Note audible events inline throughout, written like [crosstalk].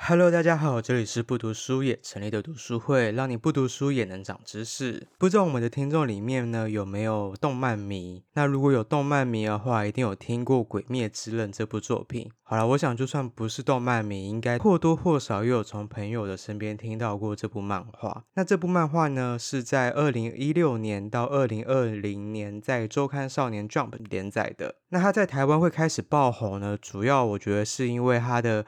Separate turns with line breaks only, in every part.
Hello，大家好，这里是不读书也成立的读书会，让你不读书也能长知识。不知道我们的听众里面呢，有没有动漫迷？那如果有动漫迷的话，一定有听过《鬼灭之刃》这部作品。好了，我想就算不是动漫迷，应该或多或少又有从朋友的身边听到过这部漫画。那这部漫画呢，是在二零一六年到二零二零年在周刊少年 Jump 连载的。那它在台湾会开始爆红呢，主要我觉得是因为它的。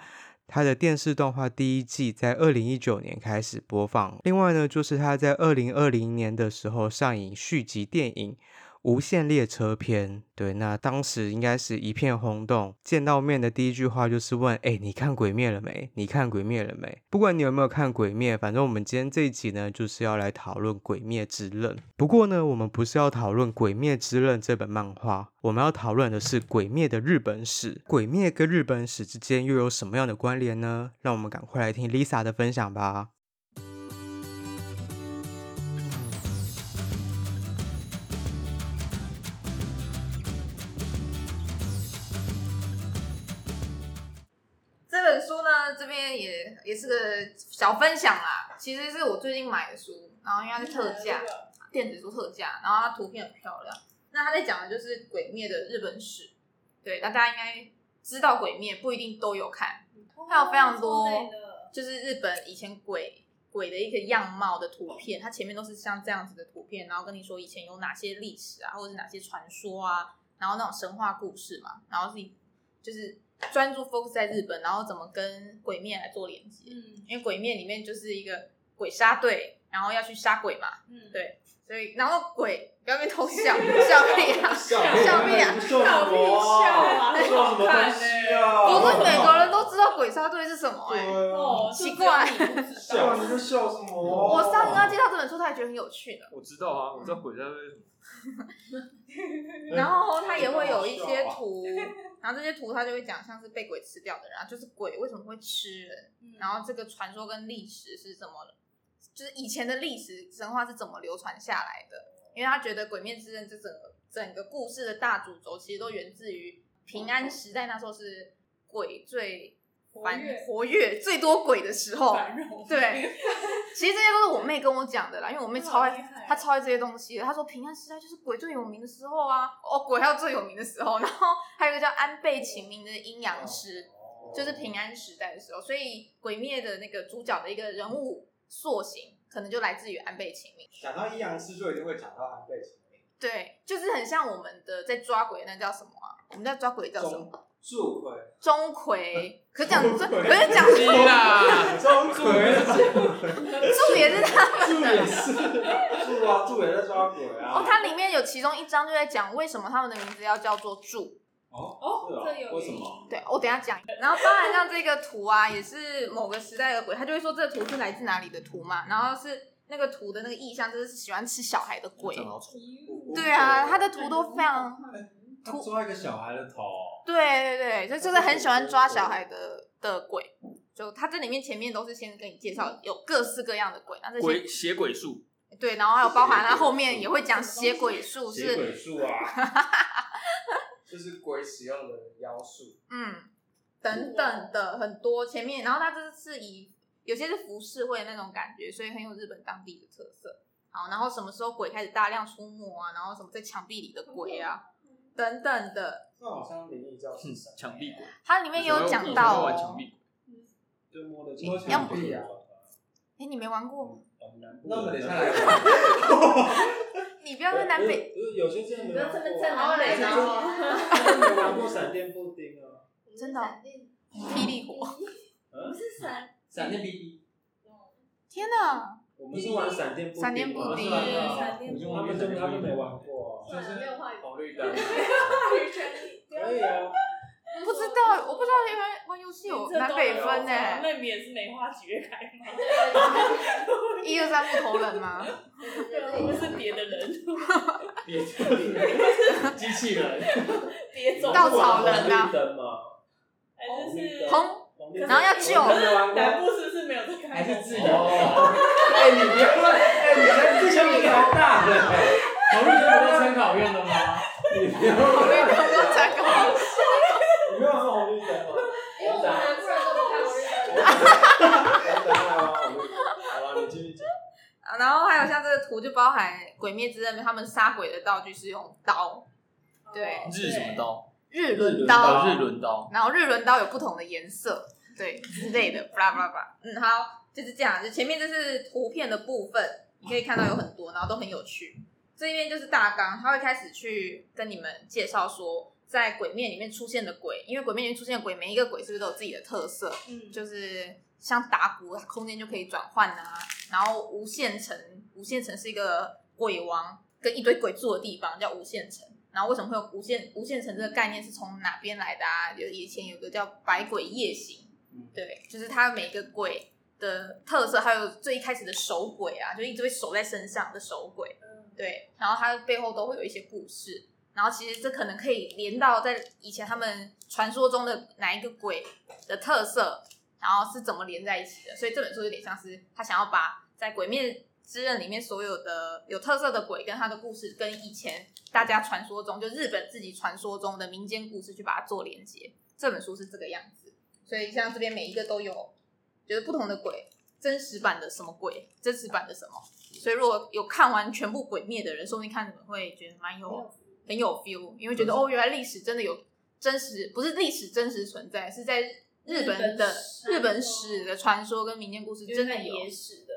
它的电视动画第一季在二零一九年开始播放，另外呢，就是它在二零二零年的时候上映续集电影。无限列车篇，对，那当时应该是一片轰动。见到面的第一句话就是问：哎，你看鬼灭了没？你看鬼灭了没？不管你有没有看鬼灭，反正我们今天这一集呢，就是要来讨论《鬼灭之刃》。不过呢，我们不是要讨论《鬼灭之刃》这本漫画，我们要讨论的是鬼灭的日本史。鬼灭跟日本史之间又有什么样的关联呢？让我们赶快来听 Lisa 的分享吧。
也也是个小分享啦，其实是我最近买的书，然后因为它是特价，电子书特价，然后它图片很漂亮。那他在讲的就是《鬼灭》的日本史，对，那大家应该知道《鬼灭》，不一定都有看，它有非常多，就是日本以前鬼鬼的一个样貌的图片，它前面都是像这样子的图片，然后跟你说以前有哪些历史啊，或者是哪些传说啊，然后那种神话故事嘛，然后是就是。专注 focus 在日本，然后怎么跟鬼面来做连接？嗯，因为鬼面里面就是一个鬼杀队，然后要去杀鬼嘛。嗯，对，所以然后鬼不要被偷笑，笑屁啊，笑屁啊，笑屁啊，很好看呢。不是每个人都知道鬼杀队是什么哎，哦，奇怪，
笑你在笑什么？
我上次跟他介绍这本书，他也觉得很有趣的。
我知道啊，我知道鬼杀队什么。
然后他也会有一些图。然后这些图他就会讲，像是被鬼吃掉的人啊，就是鬼为什么会吃人？嗯、然后这个传说跟历史是怎么，就是以前的历史神话是怎么流传下来的？因为他觉得《鬼灭之刃》这整个整个故事的大主轴其实都源自于平安时代，那时候是鬼最。繁活跃最多鬼的时候，[laughs] 对，其实这些都是我妹跟我讲的啦，因为我妹超爱，她超爱这些东西的。她说平安时代就是鬼最有名的时候啊，哦，鬼还有最有名的时候，[laughs] 然后还有一个叫安倍晴明的阴阳师，就是平安时代的时候，所以鬼灭的那个主角的一个人物塑形，可能就来自于安倍晴明。
讲到阴阳师，就一定会讲到安倍晴明。
对，就是很像我们的在抓鬼，那叫什么啊？我们在抓鬼叫什么？
钟馗，[laughs]
钟馗，可讲这，可是讲错
啦，钟馗，
祝也是他，
柱也是，柱啊，祝也在抓鬼啊。
哦，它里面有其中一章就在讲为什么他们的名字要叫做祝。
哦哦，这有为什么？
对，我等下讲。然后当然像这个图啊，也是某个时代的鬼，他就会说这个图是来自哪里的图嘛。然后是那个图的那个意象，就是喜欢吃小孩的鬼。对啊，他的图都非常。
抓一个小孩的头，
对对对，就就是很喜欢抓小孩的的鬼，就他这里面前面都是先跟你介绍有各式各样的鬼，那这些
鬼血鬼术，
对，然后还有包含他后面也会讲邪鬼术，是
血鬼术啊，[laughs] 就是鬼使用的妖术，
嗯，等等的很多前面，然后他这是以有些是浮世绘那种感觉，所以很有日本当地的特色。好，然后什么时候鬼开始大量出没啊？然后什么在墙壁里的鬼啊？等等的，
那好像灵异教室
墙壁鬼，
它里面有讲到哦，
就摸的墙壁啊。
哎，你没玩过？
那我们等下来。[laughs]
你不要在南北，
不是有些真的没玩过。
没
玩过闪电布丁啊？
真的？霹雳火？
不是闪
闪电 BB。
天哪！
我们是玩闪电布丁，
闪电布丁，
他们真的他们没玩过，就是红绿灯，可以啊。
不知道，我不知道因为玩游戏有南北分呢。
也是梅花几月开吗？[laughs]
一二三木头人吗？[laughs]
我们是别的人，
别的机器人，
别种
稻草人啊？
还是
红？然后要救？
还是
自由 [laughs] 哎你别喝哎你还你这小米粒还大红绿灯都是参考用的吗？你别喝
红绿灯都参考
用的你没有喝红绿
灯了。不要讲不然都不开红绿
然后还有像这个图就包含鬼灭之刃他们杀鬼的道具是用刀对
日什么刀？
日轮刀
日轮刀。
然后日轮刀有不同的颜色对之类的，巴拉巴拉巴拉。嗯，好，就是这样。就前面这是图片的部分，你可以看到有很多，然后都很有趣。这一边就是大纲，他会开始去跟你们介绍说，在鬼面里面出现的鬼，因为鬼面里面出现的鬼，每一个鬼是不是都有自己的特色？嗯，就是像打鼓，空间就可以转换啊。然后无限城，无限城是一个鬼王跟一堆鬼住的地方，叫无限城。然后为什么会有无限无限城这个概念是从哪边来的啊？就以前有个叫百鬼夜行，对，就是它每个鬼的特色，还有最一开始的守鬼啊，就一直会守在身上的守鬼。对，然后它背后都会有一些故事，然后其实这可能可以连到在以前他们传说中的哪一个鬼的特色，然后是怎么连在一起的。所以这本书有点像是他想要把在《鬼灭之刃》里面所有的有特色的鬼跟他的故事，跟以前大家传说中就日本自己传说中的民间故事去把它做连接。这本书是这个样子，所以像这边每一个都有就是不同的鬼，真实版的什么鬼，真实版的什么。所以如果有看完全部《鬼灭》的人，说不定看你们会觉得蛮有很有 feel，因为觉得哦，原来历史真的有真实，不是历史真实存在，是在日本的日本史的传说跟民间故事真的有野史的。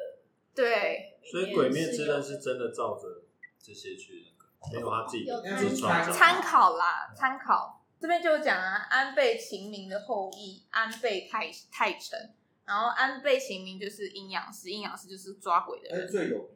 对，
所以《鬼灭之刃》是真的照着这些去，没有他自己的自创
参考啦，参考。这边就有讲啊，安倍晴明的后裔安倍太太臣。然后安倍晴明就是阴阳师，阴阳师就是抓鬼的人，
最有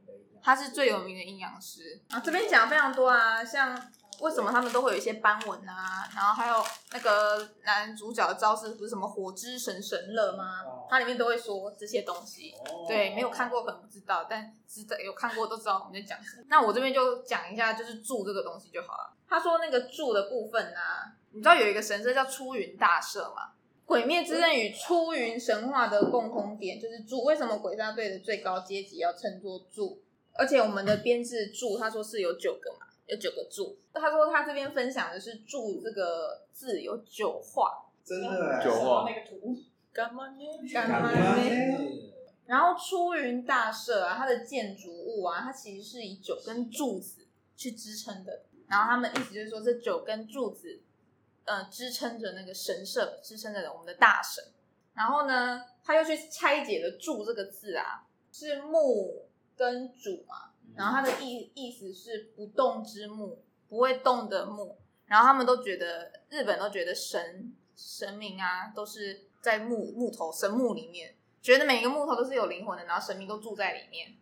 他是最有名的阴阳师。啊，这边讲的非常多啊，像为什么他们都会有一些斑纹啊，然后还有那个男主角的招式不是什么火之神神乐吗？它里面都会说这些东西。对，没有看过可能不知道，但知道有看过都知道我们在讲什么。那我这边就讲一下，就是柱这个东西就好了。他说那个柱的部分啊，你知道有一个神社叫出云大社吗？《鬼灭之刃》与出云神话的共通点就是柱。为什么鬼杀队的最高阶级要称作柱？而且我们的编制柱，他说是有九个嘛，有九个柱。他说他这边分享的是“柱”这个字有九画，
真的
九画那个图。
干嘛呢？干嘛呢？然后出云大社啊，它的建筑物啊，它其实是以九根柱子去支撑的。然后他们意思就是说，这九根柱子。呃，支撑着那个神社，支撑着我们的大神。然后呢，他又去拆解了“柱”这个字啊，是木跟主嘛。然后他的意意思是不动之木，不会动的木。然后他们都觉得，日本都觉得神神明啊，都是在木木头神木里面，觉得每一个木头都是有灵魂的，然后神明都住在里面。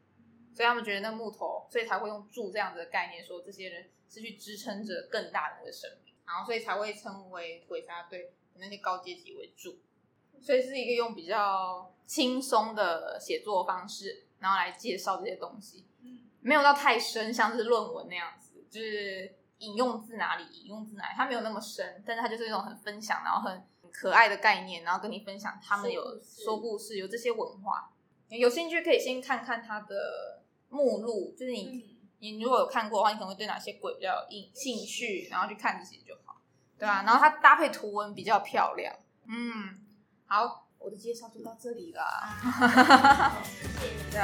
所以他们觉得那木头，所以才会用“住”这样子的概念，说这些人是去支撑着更大的那个神明。然后，所以才会称为鬼杀队那些高阶级为主，所以是一个用比较轻松的写作方式，然后来介绍这些东西，没有到太深，像是论文那样子，就是引用自哪里，引用自哪里，它没有那么深，但是它就是一种很分享，然后很可爱的概念，然后跟你分享他们有说故事，有这些文化，有兴趣可以先看看它的目录，就是你。你如果有看过的话，你可能会对哪些鬼比较有兴趣，然后去看这些就好，对啊？然后它搭配图文比较漂亮。嗯，好，我的介绍就到这里了。谢谢。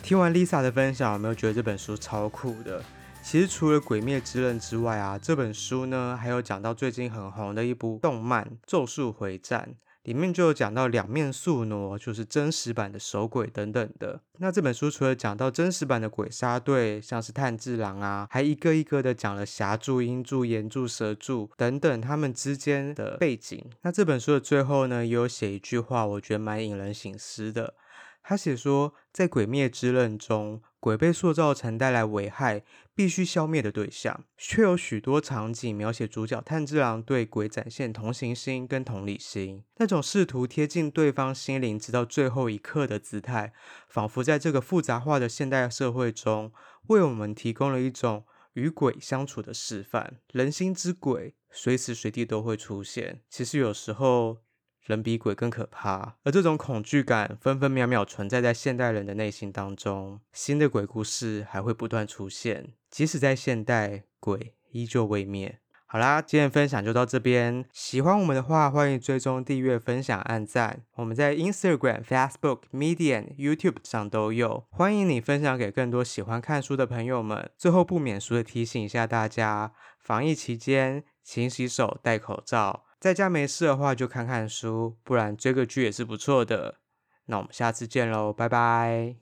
听完 Lisa 的分享，有没有觉得这本书超酷的？其实除了《鬼灭之刃》之外啊，这本书呢还有讲到最近很红的一部动漫《咒术回战》。里面就有讲到两面宿儺，就是真实版的守鬼等等的。那这本书除了讲到真实版的鬼杀队，像是炭治郎啊，还一个一个的讲了霞柱、樱柱、岩柱、蛇柱等等他们之间的背景。那这本书的最后呢，也有写一句话，我觉得蛮引人醒思的。他写说，在《鬼灭之刃》中，鬼被塑造成带来危害、必须消灭的对象，却有许多场景描写主角炭治郎对鬼展现同情心跟同理心，那种试图贴近对方心灵直到最后一刻的姿态，仿佛在这个复杂化的现代社会中，为我们提供了一种与鬼相处的示范。人心之鬼，随时随地都会出现。其实有时候。人比鬼更可怕，而这种恐惧感分分秒秒存在在现代人的内心当中。新的鬼故事还会不断出现，即使在现代，鬼依旧未灭。好啦，今天分享就到这边。喜欢我们的话，欢迎追踪、订阅、分享、按赞。我们在 Instagram、Facebook、Medium、YouTube 上都有，欢迎你分享给更多喜欢看书的朋友们。最后不免俗的提醒一下大家，防疫期间勤洗手、戴口罩，在家没事的话就看看书，不然追个剧也是不错的。那我们下次见喽，拜拜。